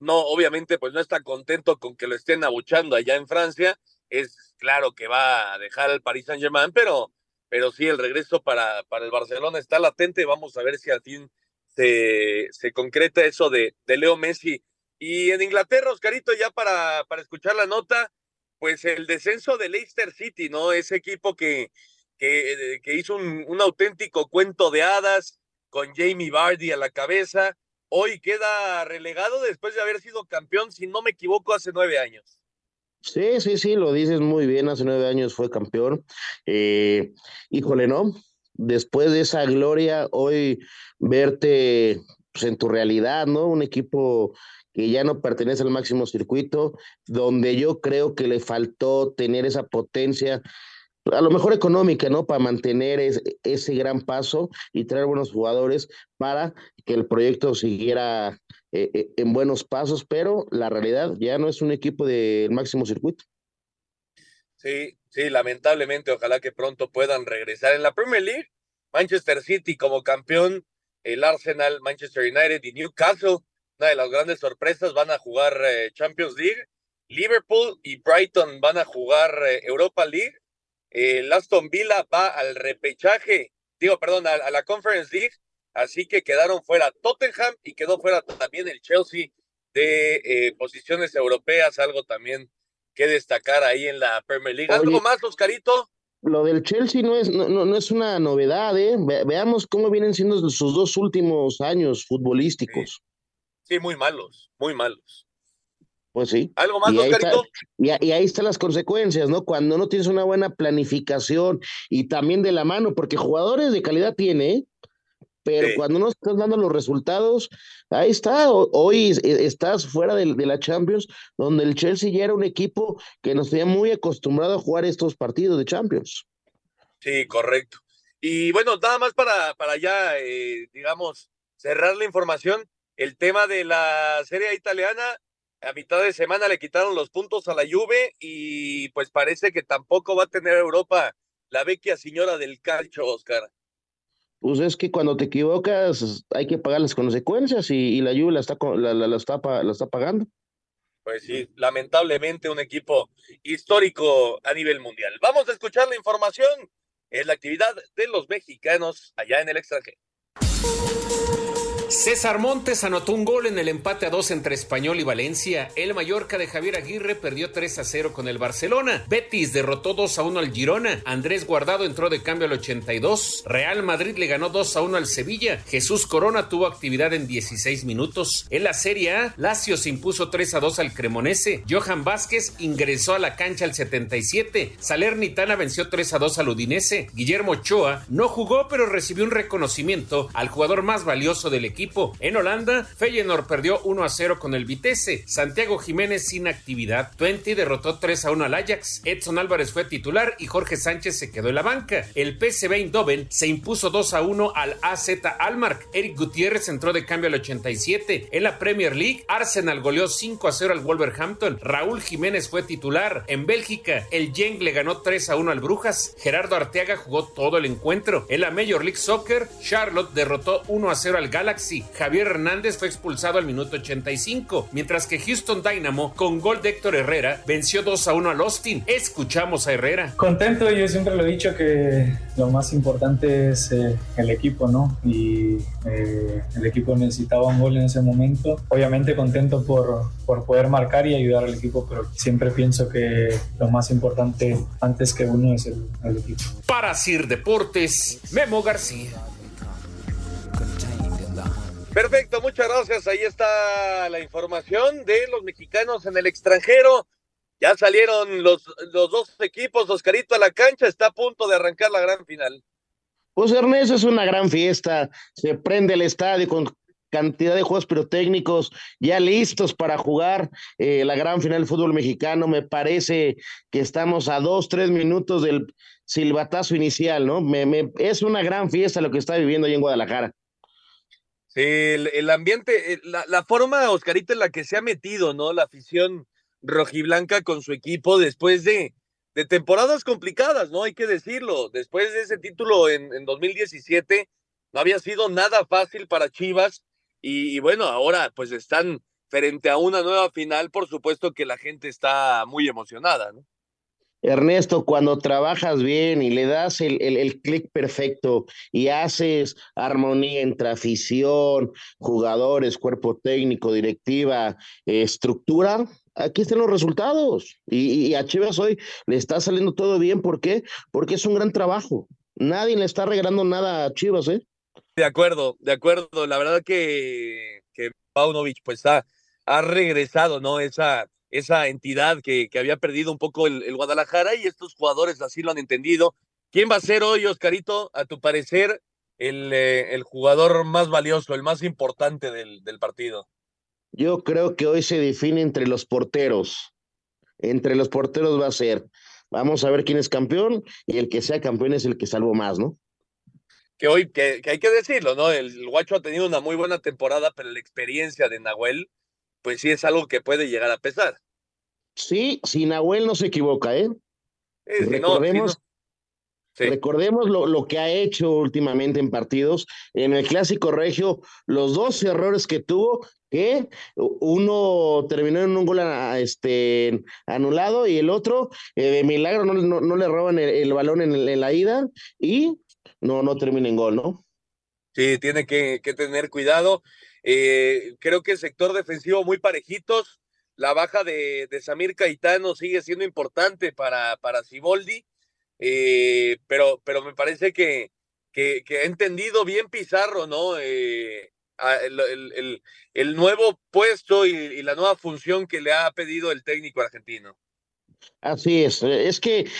no, obviamente, pues no está contento con que lo estén abuchando allá en Francia. Es claro que va a dejar al Paris Saint Germain, pero, pero sí, el regreso para, para el Barcelona está latente. Vamos a ver si al fin se, se concreta eso de, de Leo Messi. Y en Inglaterra, Oscarito, ya para, para escuchar la nota, pues el descenso de Leicester City, ¿no? Ese equipo que, que, que hizo un, un auténtico cuento de hadas con Jamie Vardy a la cabeza hoy queda relegado después de haber sido campeón, si no me equivoco, hace nueve años. Sí, sí, sí, lo dices muy bien, hace nueve años fue campeón. Eh, híjole, ¿no? Después de esa gloria, hoy verte pues, en tu realidad, ¿no? Un equipo que ya no pertenece al máximo circuito, donde yo creo que le faltó tener esa potencia a lo mejor económica, ¿no? Para mantener ese gran paso y traer buenos jugadores para que el proyecto siguiera eh, eh, en buenos pasos, pero la realidad ya no es un equipo del máximo circuito. Sí, sí, lamentablemente, ojalá que pronto puedan regresar en la Premier League. Manchester City como campeón, el Arsenal, Manchester United y Newcastle, una de las grandes sorpresas, van a jugar eh, Champions League. Liverpool y Brighton van a jugar Europa League el Aston Villa va al repechaje, digo, perdón, a, la Conference League, así que quedaron fuera Tottenham y quedó fuera también el Chelsea de eh, posiciones europeas, algo también que destacar ahí en la Premier League. ¿Algo más, Oscarito? Lo del Chelsea no es, no, no, es una novedad, ¿eh? veamos cómo vienen siendo sus dos últimos años futbolísticos. sí, muy malos, muy malos. Pues sí. ¿Algo más, y ahí, y, ahí están las consecuencias, ¿no? Cuando no tienes una buena planificación y también de la mano, porque jugadores de calidad tiene, pero cuando no estás dando los resultados, ahí está. Hoy estás fuera de, la Champions, donde el Chelsea ya era un equipo que nos tenía muy acostumbrado a jugar estos partidos de Champions. Sí, correcto. Y bueno, nada más para, para ya, eh, digamos, cerrar la información, el tema de la serie italiana a mitad de semana le quitaron los puntos a la Juve y pues parece que tampoco va a tener Europa la vecchia señora del calcio, Oscar. Pues es que cuando te equivocas hay que pagar las consecuencias y, la Juve la está, la, la, está, la está pagando. Pues sí, lamentablemente un equipo histórico a nivel mundial. Vamos a escuchar la información. Es la actividad de los mexicanos allá en el extranjero. César Montes anotó un gol en el empate a dos entre Español y Valencia. El Mallorca de Javier Aguirre perdió 3 a 0 con el Barcelona. Betis derrotó 2 a 1 al Girona. Andrés Guardado entró de cambio al 82. Real Madrid le ganó 2 a 1 al Sevilla. Jesús Corona tuvo actividad en 16 minutos. En la Serie A, Lazio se impuso 3 a 2 al Cremonese. Johan Vázquez ingresó a la cancha al 77. Salernitana venció 3 a 2 al Udinese. Guillermo Ochoa no jugó pero recibió un reconocimiento al jugador más valioso del equipo en Holanda, Feyenoord perdió 1 a 0 con el Vitesse. Santiago Jiménez sin actividad. Twente derrotó 3 a 1 al Ajax. Edson Álvarez fue titular y Jorge Sánchez se quedó en la banca. El PSV Eindhoven se impuso 2 a 1 al AZ Almark. Eric Gutiérrez entró de cambio al 87. En la Premier League, Arsenal goleó 5 a 0 al Wolverhampton. Raúl Jiménez fue titular. En Bélgica, el Genk le ganó 3 a 1 al Brujas. Gerardo Arteaga jugó todo el encuentro. En la Major League Soccer, Charlotte derrotó 1 a 0 al Galaxy Javier Hernández fue expulsado al minuto 85, mientras que Houston Dynamo, con gol de Héctor Herrera, venció 2 a 1 al Austin. Escuchamos a Herrera. Contento, yo siempre lo he dicho que lo más importante es eh, el equipo, ¿no? Y eh, el equipo necesitaba un gol en ese momento. Obviamente contento por, por poder marcar y ayudar al equipo, pero siempre pienso que lo más importante antes que uno es el, el equipo. Para Sir Deportes, Memo García. Perfecto, muchas gracias. Ahí está la información de los mexicanos en el extranjero. Ya salieron los, los dos equipos, Oscarito a la cancha, está a punto de arrancar la gran final. Pues Ernesto es una gran fiesta, se prende el estadio con cantidad de juegos pirotécnicos ya listos para jugar eh, la gran final del fútbol mexicano. Me parece que estamos a dos, tres minutos del silbatazo inicial, ¿no? Me, me, es una gran fiesta lo que está viviendo ahí en Guadalajara. Sí, el, el ambiente, eh, la, la, forma, Oscarito, en la que se ha metido, ¿no? La afición rojiblanca con su equipo después de, temporadas complicadas, ¿no? Hay que decirlo. Después de ese título en, en 2017, no había sido nada fácil para Chivas. Y, y, bueno, ahora pues están frente a una nueva final, por supuesto que la gente está muy emocionada, ¿no? Ernesto, cuando trabajas bien y le das el, el, el clic perfecto y haces armonía entre afición, jugadores, cuerpo técnico, directiva, estructura, aquí están los resultados. Y, y, a Chivas hoy le está saliendo todo bien. ¿Por qué? Porque es un gran trabajo. Nadie le está regalando nada a Chivas, ¿eh? De acuerdo, de acuerdo. La verdad que, que Paunovic pues ha, ha regresado, ¿no? Esa esa entidad que, que había perdido un poco el, el, Guadalajara y estos jugadores así lo han entendido. ¿Quién va a ser hoy, Oscarito, a tu parecer, el, eh, el jugador más valioso, el más importante del, del, partido? Yo creo que hoy se define entre los porteros. Entre los porteros va a ser. Vamos a ver quién es campeón y el que sea campeón es el que salvo más, ¿no? Que hoy, que, que hay que decirlo, ¿no? El, el Guacho ha tenido una muy buena temporada, pero la experiencia de Nahuel pues sí es algo que puede llegar a pesar. Sí, si Nahuel no se equivoca, ¿eh? Sí, recordemos, no, sí. recordemos lo, lo, que ha hecho últimamente en partidos. En el clásico regio, los dos errores que tuvo, que uno terminó en un gol a, este, anulado y el otro, eh, de milagro, no, no, no le roban el, el balón en, en, la ida y no, no termina en gol, ¿no? Sí, tiene que, que tener cuidado. Eh, creo que el sector defensivo muy parejitos. La baja de, de Samir Caetano sigue siendo importante para, para Ciboldi, eh, pero, pero me parece que, que, ha entendido bien Pizarro, ¿no? Eh, el, el, nuevo puesto y, la nueva función que le ha pedido el técnico argentino. Así es, es que,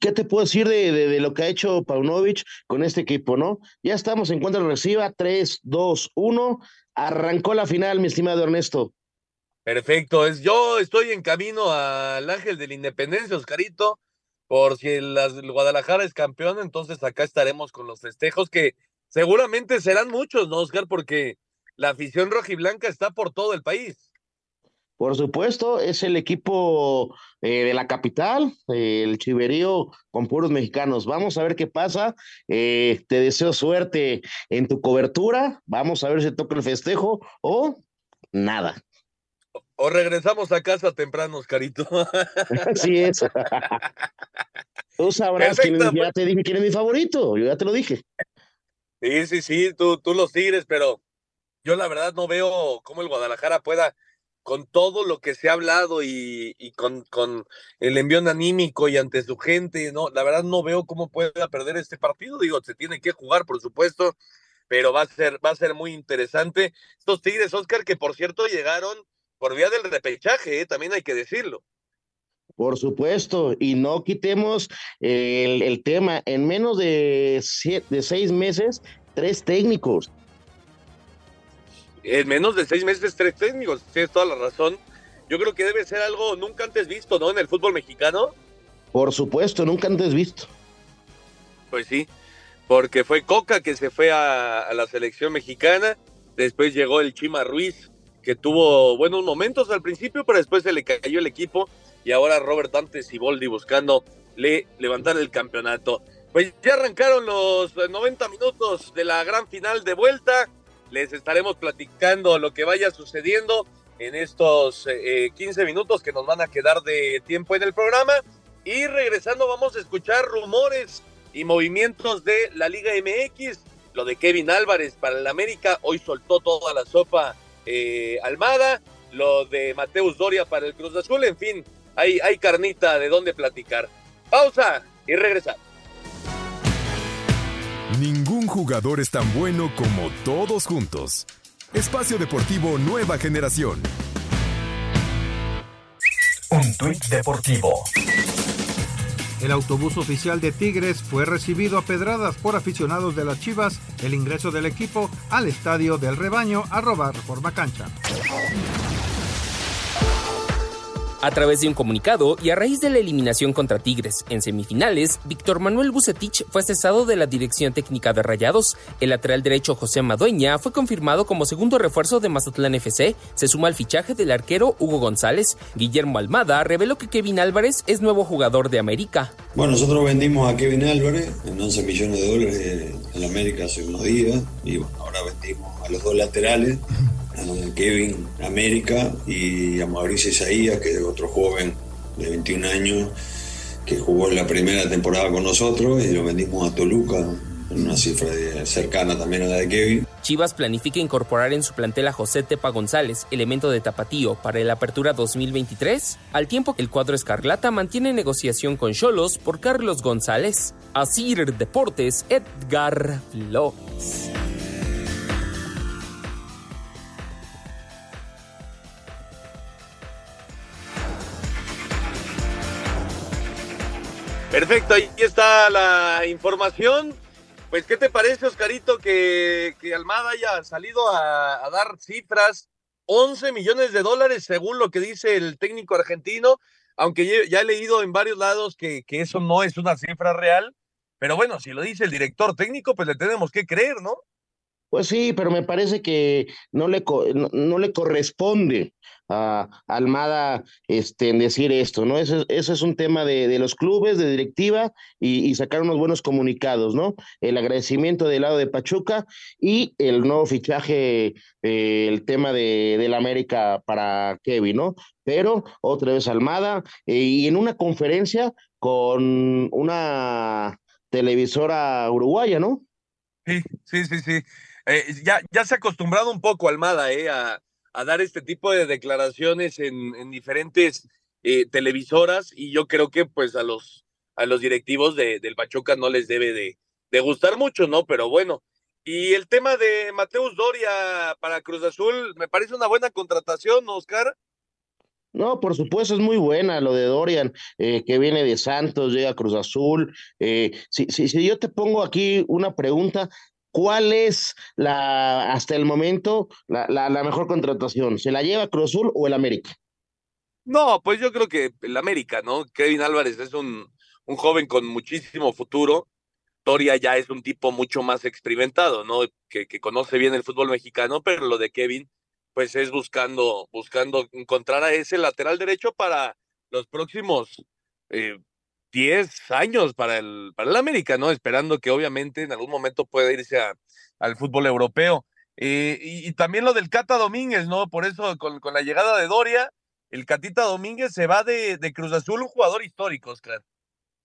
¿qué te puedo decir de, de, lo que ha hecho Paunovic con este equipo, no? Ya estamos en cuenta reciba, 3, 2, 1, Arrancó la final, mi estimado Ernesto. Perfecto, es, yo estoy en camino al Ángel de la Independencia, Oscarito, por si el, el Guadalajara es campeón, entonces acá estaremos con los festejos que seguramente serán muchos, ¿no, Oscar? Porque la afición rojiblanca está por todo el país. Por supuesto, es el equipo eh, de la capital, eh, el Chiverío con puros mexicanos. Vamos a ver qué pasa. Eh, te deseo suerte en tu cobertura. Vamos a ver si toca el festejo o nada. O, regresamos a casa temprano, Oscarito. Así es. tú sabrás quién, ya te dije quién es mi favorito, yo ya te lo dije. Sí, sí, sí, tú, tú los tigres, pero yo la verdad no veo cómo el Guadalajara pueda, con todo lo que se ha hablado y, con, el envío anímico y ante su gente, no, la verdad no veo cómo pueda perder este partido. Digo, se tiene que jugar, por supuesto, pero va a ser, va a ser muy interesante. Estos Tigres, Oscar, que por cierto llegaron por vía del repechaje, ¿eh? también hay que decirlo. Por supuesto, y no quitemos el, tema, en menos de seis meses, tres técnicos en menos de seis meses tres técnicos, tienes toda la razón. Yo creo que debe ser algo nunca antes visto, ¿no? En el fútbol mexicano. Por supuesto, nunca antes visto. Pues sí, porque fue Coca que se fue a, a la selección mexicana, después llegó el Chima Ruiz, que tuvo buenos momentos al principio, pero después se le cayó el equipo, y ahora Robert Dante Siboldi buscando le levantar el campeonato. Pues ya arrancaron los 90 minutos de la gran final de vuelta les estaremos platicando lo que vaya sucediendo en estos eh, 15 minutos que nos van a quedar de tiempo en el programa. Y regresando vamos a escuchar rumores y movimientos de la Liga MX. Lo de Kevin Álvarez para el América, hoy soltó toda la sopa eh, Almada. Lo de Mateus Doria para el Cruz Azul, en fin, hay, hay carnita de dónde platicar. Pausa y regresamos. Ningún jugador es tan bueno como todos juntos. Espacio Deportivo Nueva Generación. Un tuit deportivo. El autobús oficial de Tigres fue recibido a pedradas por aficionados de las Chivas. El ingreso del equipo al estadio del rebaño arroba reforma cancha. A través de un comunicado y a raíz de la eliminación contra Tigres en semifinales, Víctor Manuel Bucetich fue cesado de la dirección técnica de Rayados. El lateral derecho José Madueña fue confirmado como segundo refuerzo de Mazatlán FC. Se suma al fichaje del arquero Hugo González. Guillermo Almada reveló que Kevin Álvarez es nuevo jugador de América. Bueno, nosotros vendimos a Kevin Álvarez en 11 millones de dólares en América hace unos días y bueno, ahora vendimos a los dos laterales a Kevin América y a Mauricio Isaías, que es otro joven de 21 años que jugó en la primera temporada con nosotros y lo vendimos a Toluca en una cifra cercana también a la de Kevin. Chivas planifica incorporar en su plantel a José Tepa González, elemento de tapatío, para el Apertura 2023, al tiempo que el cuadro Escarlata mantiene negociación con Cholos por Carlos González. Asir Deportes, Edgar Flores. Perfecto, ahí está la información. Pues, ¿qué te parece, Oscarito, que, que Almada haya salido a, dar cifras? 11 millones de dólares, según lo que dice el técnico argentino, aunque ya he leído en varios lados que, que eso no es una cifra real. Pero bueno, si lo dice el director técnico, pues le tenemos que creer, ¿no? Pues sí, pero me parece que no le, no le corresponde Almada este, en decir esto, ¿no? Eso, es un tema de, los clubes, de directiva y, y, sacar unos buenos comunicados, ¿no? El agradecimiento del lado de Pachuca y el nuevo fichaje, eh, el tema de, del América para Kevin, ¿no? Pero otra vez Almada eh, y en una conferencia con una televisora uruguaya, ¿no? Sí, sí, sí, sí. Eh, ya, ya se ha acostumbrado un poco Almada eh, a, a, dar este tipo de declaraciones en, en diferentes eh, televisoras y yo creo que pues a los, a los directivos de, del Pachuca no les debe de, gustar mucho, ¿no? Pero bueno. Y el tema de Mateus Doria para Cruz Azul me parece una buena contratación, ¿no, Oscar? No, por supuesto, es muy buena lo de Dorian, eh, que viene de Santos, llega a Cruz Azul. Eh, si, si, si, yo te pongo aquí una pregunta, ¿Cuál es la, hasta el momento, la, la, la, mejor contratación? ¿Se la lleva Cruz Azul o el América? No, pues yo creo que el América, ¿no? Kevin Álvarez es un, un joven con muchísimo futuro. Toria ya es un tipo mucho más experimentado, ¿no? Que, que, conoce bien el fútbol mexicano, pero lo de Kevin, pues es buscando, buscando encontrar a ese lateral derecho para los próximos eh, 10 años para el, para el América, ¿no? Esperando que obviamente en algún momento pueda irse al fútbol europeo. Eh, y, y, también lo del Cata Domínguez, ¿no? Por eso con, con, la llegada de Doria, el Catita Domínguez se va de, de Cruz Azul, un jugador histórico, Oscar.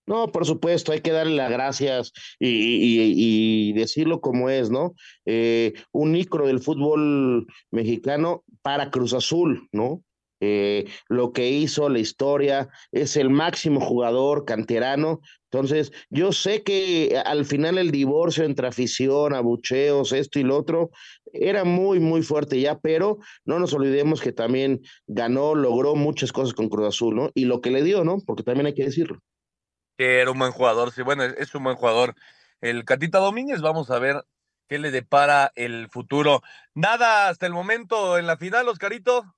No, por supuesto, hay que darle las gracias y, decirlo como es, ¿no? Eh, un ícono del fútbol mexicano para Cruz Azul, ¿no? Eh, lo que hizo, la historia, es el máximo jugador canterano. Entonces, yo sé que al final el divorcio entre afición, abucheos, esto y lo otro, era muy, muy fuerte ya, pero no nos olvidemos que también ganó, logró muchas cosas con Cruz Azul, ¿no? Y lo que le dio, ¿no? Porque también hay que decirlo era un buen jugador. Sí, bueno, es un buen jugador. El Catita Domínguez, vamos a ver qué le depara el futuro. Nada hasta el momento en la final, Oscarito.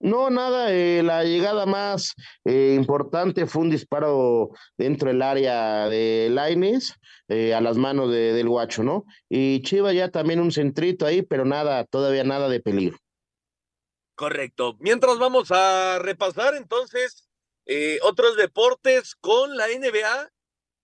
No, nada, eh, la llegada más eh, importante fue un disparo dentro del área de Laines eh, a las manos del guacho, ¿no? Y Chiva ya también un centrito ahí, pero nada, todavía nada de peligro. Correcto. Mientras vamos a repasar entonces eh, otros deportes con la NBA.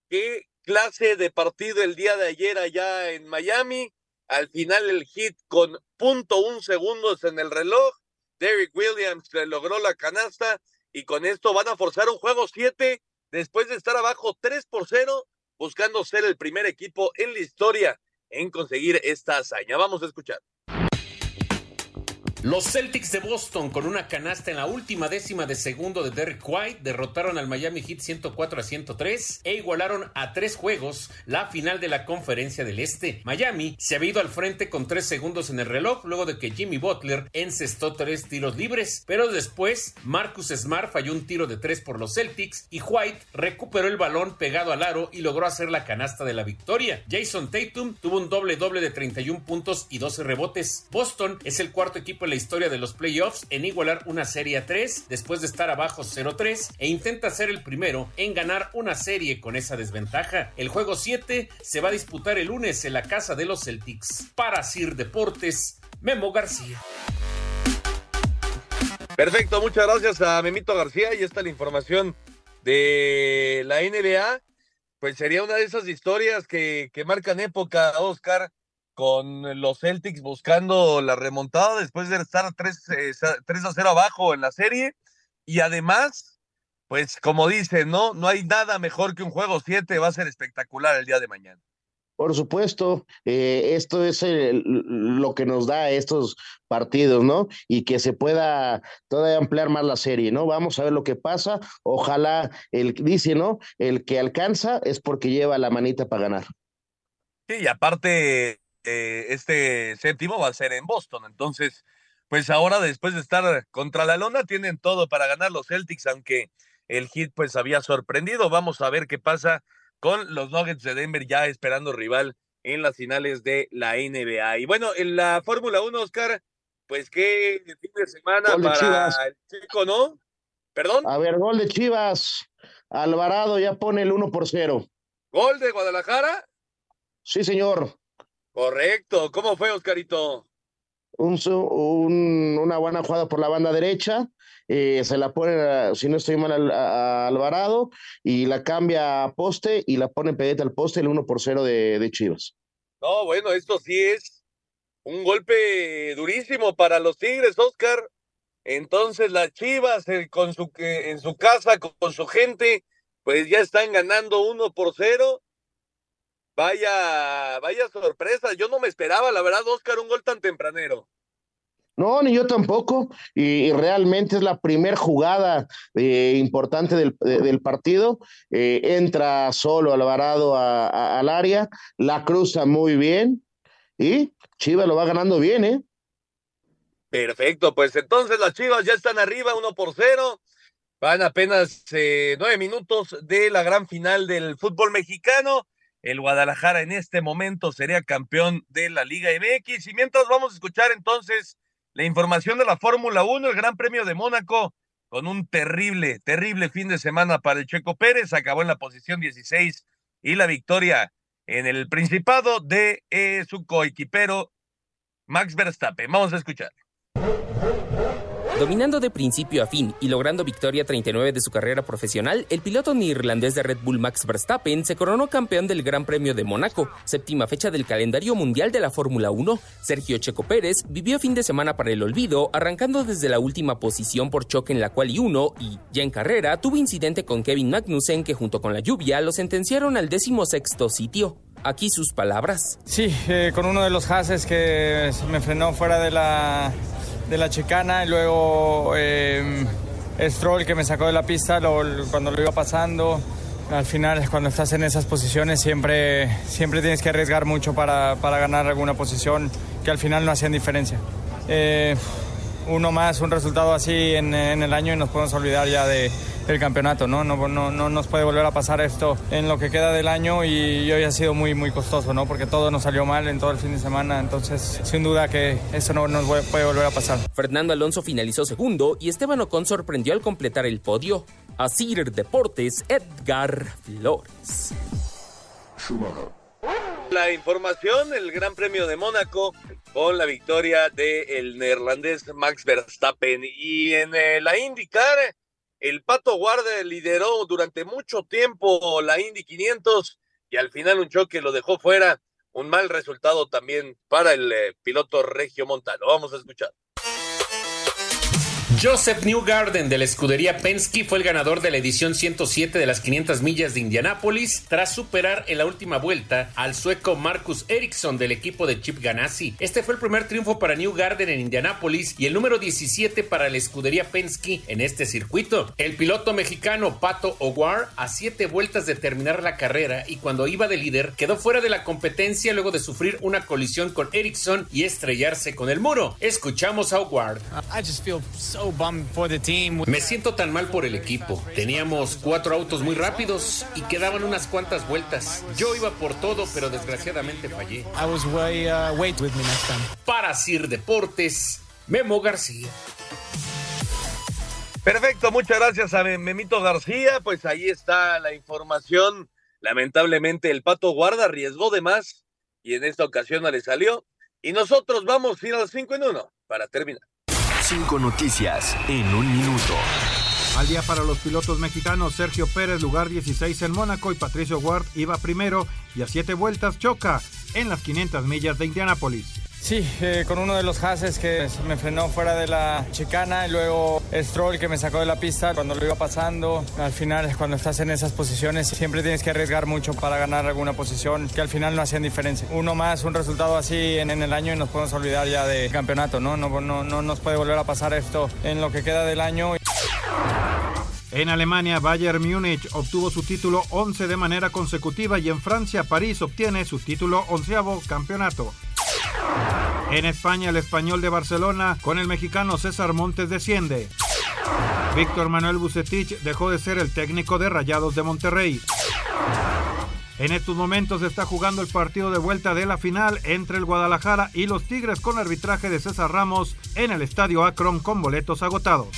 Qué clase de partido el día de ayer allá en Miami. Al final el hit con punto un segundos en el reloj. Derrick Williams logró la canasta y con esto van a forzar un juego 7 después de estar abajo 3 por 0, buscando ser el primer equipo en la historia en conseguir esta hazaña. Vamos a escuchar. Los Celtics de Boston, con una canasta en la última décima de segundo de Derrick White, derrotaron al Miami Heat 104 a 103 e igualaron a tres juegos la final de la Conferencia del Este. Miami se había ido al frente con tres segundos en el reloj luego de que Jimmy Butler encestó tres tiros libres, pero después Marcus Smart falló un tiro de tres por los Celtics y White recuperó el balón pegado al aro y logró hacer la canasta de la victoria. Jason Tatum tuvo un doble doble de 31 puntos y 12 rebotes. Boston es el cuarto equipo en historia de los playoffs en igualar una serie a 3 después de estar abajo 0-3 e intenta ser el primero en ganar una serie con esa desventaja. El juego 7 se va a disputar el lunes en la casa de los Celtics. Para Sir Deportes, Memo García. Perfecto, muchas gracias a Memito García y esta la información de la NBA. Pues sería una de esas historias que, que marcan época, Oscar, con los Celtics buscando la remontada después de estar 3, 3 eh, a 0 abajo en la serie. Y además, pues como dice, ¿no? No hay nada mejor que un juego 7, va a ser espectacular el día de mañana. Por supuesto, eh, esto es lo que nos da estos partidos, ¿no? Y que se pueda todavía ampliar más la serie, ¿no? Vamos a ver lo que pasa. Ojalá, el dice, ¿no? El que alcanza es porque lleva la manita para ganar. Sí, y aparte, eh, este séptimo va a ser en Boston. Entonces, pues ahora después de estar contra la lona, tienen todo para ganar los Celtics, aunque el hit pues había sorprendido. Vamos a ver qué pasa con los Nuggets de Denver ya esperando rival en las finales de la NBA. Y bueno, en la Fórmula 1, Oscar, pues qué fin de semana para el chico, ¿no? ¿Perdón? A ver, gol de Chivas. Alvarado ya pone el 1 por 0. ¿Gol de Guadalajara? Sí, señor. Correcto. ¿Cómo fue, Oscarito? Un, una buena jugada por la banda derecha. Eh, se la pone, si no estoy mal, a, Alvarado y la cambia a poste y la pone en al poste el 1 por 0 de, Chivas. No, bueno, esto sí es un golpe durísimo para los Tigres, Oscar. Entonces las Chivas eh, con su, en su casa, con, con, su gente, pues ya están ganando 1 por 0 Vaya, vaya sorpresa. Yo no me esperaba, la verdad, Oscar, un gol tan tempranero. No, ni yo tampoco. Y, realmente es la primera jugada eh, importante del, partido. Eh, entra solo Alvarado al área, la cruza muy bien y Chivas lo va ganando bien, ¿eh? Perfecto, pues entonces las Chivas ya están arriba, uno por cero. Van apenas eh, nueve minutos de la gran final del fútbol mexicano el Guadalajara en este momento sería campeón de la Liga MX. Y mientras vamos a escuchar entonces la información de la Fórmula 1, el Gran Premio de Mónaco, con un terrible, terrible fin de semana para el Checo Pérez, acabó en la posición 16 y la victoria en el Principado de eh, su coequipero Max Verstappen. Vamos a escuchar. Dominando de principio a fin y logrando victoria 39 de su carrera profesional, el piloto neerlandés de Red Bull Max Verstappen se coronó campeón del Gran Premio de Mónaco, séptima fecha del calendario mundial de la Fórmula 1. Sergio Checo Pérez vivió fin de semana para el olvido, arrancando desde la última posición por choque en la cual y uno y, ya en carrera, tuvo incidente con Kevin Magnussen que junto con la lluvia lo sentenciaron al décimo sexto sitio. Aquí sus palabras. Sí, eh, con uno de los haces que me frenó fuera de la, de la chicana y luego eh, Stroll que me sacó de la pista cuando lo iba pasando. Al final, cuando estás en esas posiciones, siempre, siempre tienes que arriesgar mucho para, para ganar alguna posición que al final no hacían diferencia. Eh, uno más, un resultado así en, en, el año y nos podemos olvidar ya de, del campeonato, ¿no? No, ¿no? no nos puede volver a pasar esto en lo que queda del año y, hoy ha sido muy, muy costoso, ¿no? Porque todo nos salió mal en todo el fin de semana, entonces sin duda que eso no nos puede volver a pasar. Fernando Alonso finalizó segundo y Esteban Ocon sorprendió al completar el podio. Asir Deportes, Edgar Flores. La información, el Gran Premio de Mónaco con la victoria del neerlandés Max Verstappen. Y en eh, la IndyCar, el Pato Guarda lideró durante mucho tiempo la Indy 500 y al final un choque lo dejó fuera. Un mal resultado también para el eh, piloto Regio Montano. Vamos a escuchar. Joseph Newgarden de la escudería Penske fue el ganador de la edición 107 de las 500 millas de Indianápolis tras superar en la última vuelta al sueco Marcus Ericsson del equipo de Chip Ganassi. Este fue el primer triunfo para Newgarden en Indianápolis y el número 17 para la escudería Penske en este circuito. El piloto mexicano Pato O'War a siete vueltas de terminar la carrera y cuando iba de líder quedó fuera de la competencia luego de sufrir una colisión con Ericsson y estrellarse con el muro. Escuchamos a O'Ward. Me siento tan mal por el equipo. Teníamos cuatro autos muy rápidos y quedaban unas cuantas vueltas. Yo iba por todo, pero desgraciadamente fallé. Uh, Para Sir Deportes, Memo García. Perfecto, muchas gracias a Memito García. Pues ahí está la información. Lamentablemente el Pato Guarda arriesgó de más y en esta ocasión no le salió. Y nosotros vamos a ir al 5 en 1 para terminar. Cinco noticias en un minuto. Al día para los pilotos mexicanos, Sergio Pérez, lugar 16 en Mónaco, y Patricio Ward iba primero y a siete vueltas choca en las 500 millas de Indianápolis. Sí, eh, con uno de los haces que me frenó fuera de la chicana y luego Stroll que me sacó de la pista cuando lo iba pasando. Al final, cuando estás en esas posiciones, siempre tienes que arriesgar mucho para ganar alguna posición que al final no hacían diferencia. Uno más, un resultado así en, el año y nos podemos olvidar ya del campeonato, ¿no? No, ¿no? no nos puede volver a pasar esto en lo que queda del año. En Alemania, Bayern Múnich obtuvo su título 11 de manera consecutiva y en Francia, París obtiene su título onceavo campeonato. En España, el español de Barcelona con el mexicano César Montes desciende. Víctor Manuel Bucetich dejó de ser el técnico de Rayados de Monterrey. En estos momentos se está jugando el partido de vuelta de la final entre el Guadalajara y los Tigres con arbitraje de César Ramos en el Estadio Akron con boletos agotados.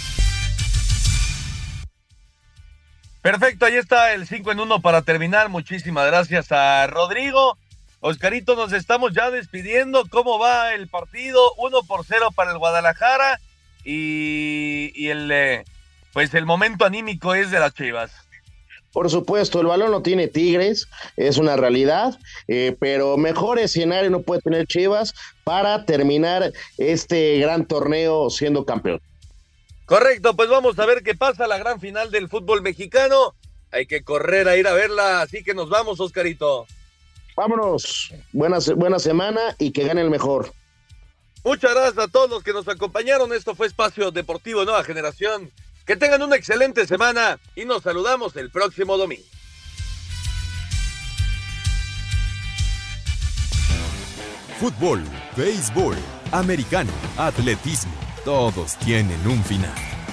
Perfecto, ahí está el 5 en 1 para terminar. Muchísimas gracias a Rodrigo. Oscarito, nos estamos ya despidiendo. ¿Cómo va el partido? Uno por cero para el Guadalajara y, el eh, pues el momento anímico es de las Chivas. Por supuesto, el balón no tiene Tigres, es una realidad, eh, pero mejor escenario no puede tener Chivas para terminar este gran torneo siendo campeón. Correcto, pues vamos a ver qué pasa la gran final del fútbol mexicano. Hay que correr a ir a verla, así que nos vamos, Oscarito. Vámonos. Buena, buena semana y que gane el mejor. Muchas gracias a todos los que nos acompañaron. Esto fue Espacio Deportivo Nueva Generación. Que tengan una excelente semana y nos saludamos el próximo domingo. Fútbol, béisbol, americano, atletismo, todos tienen un final.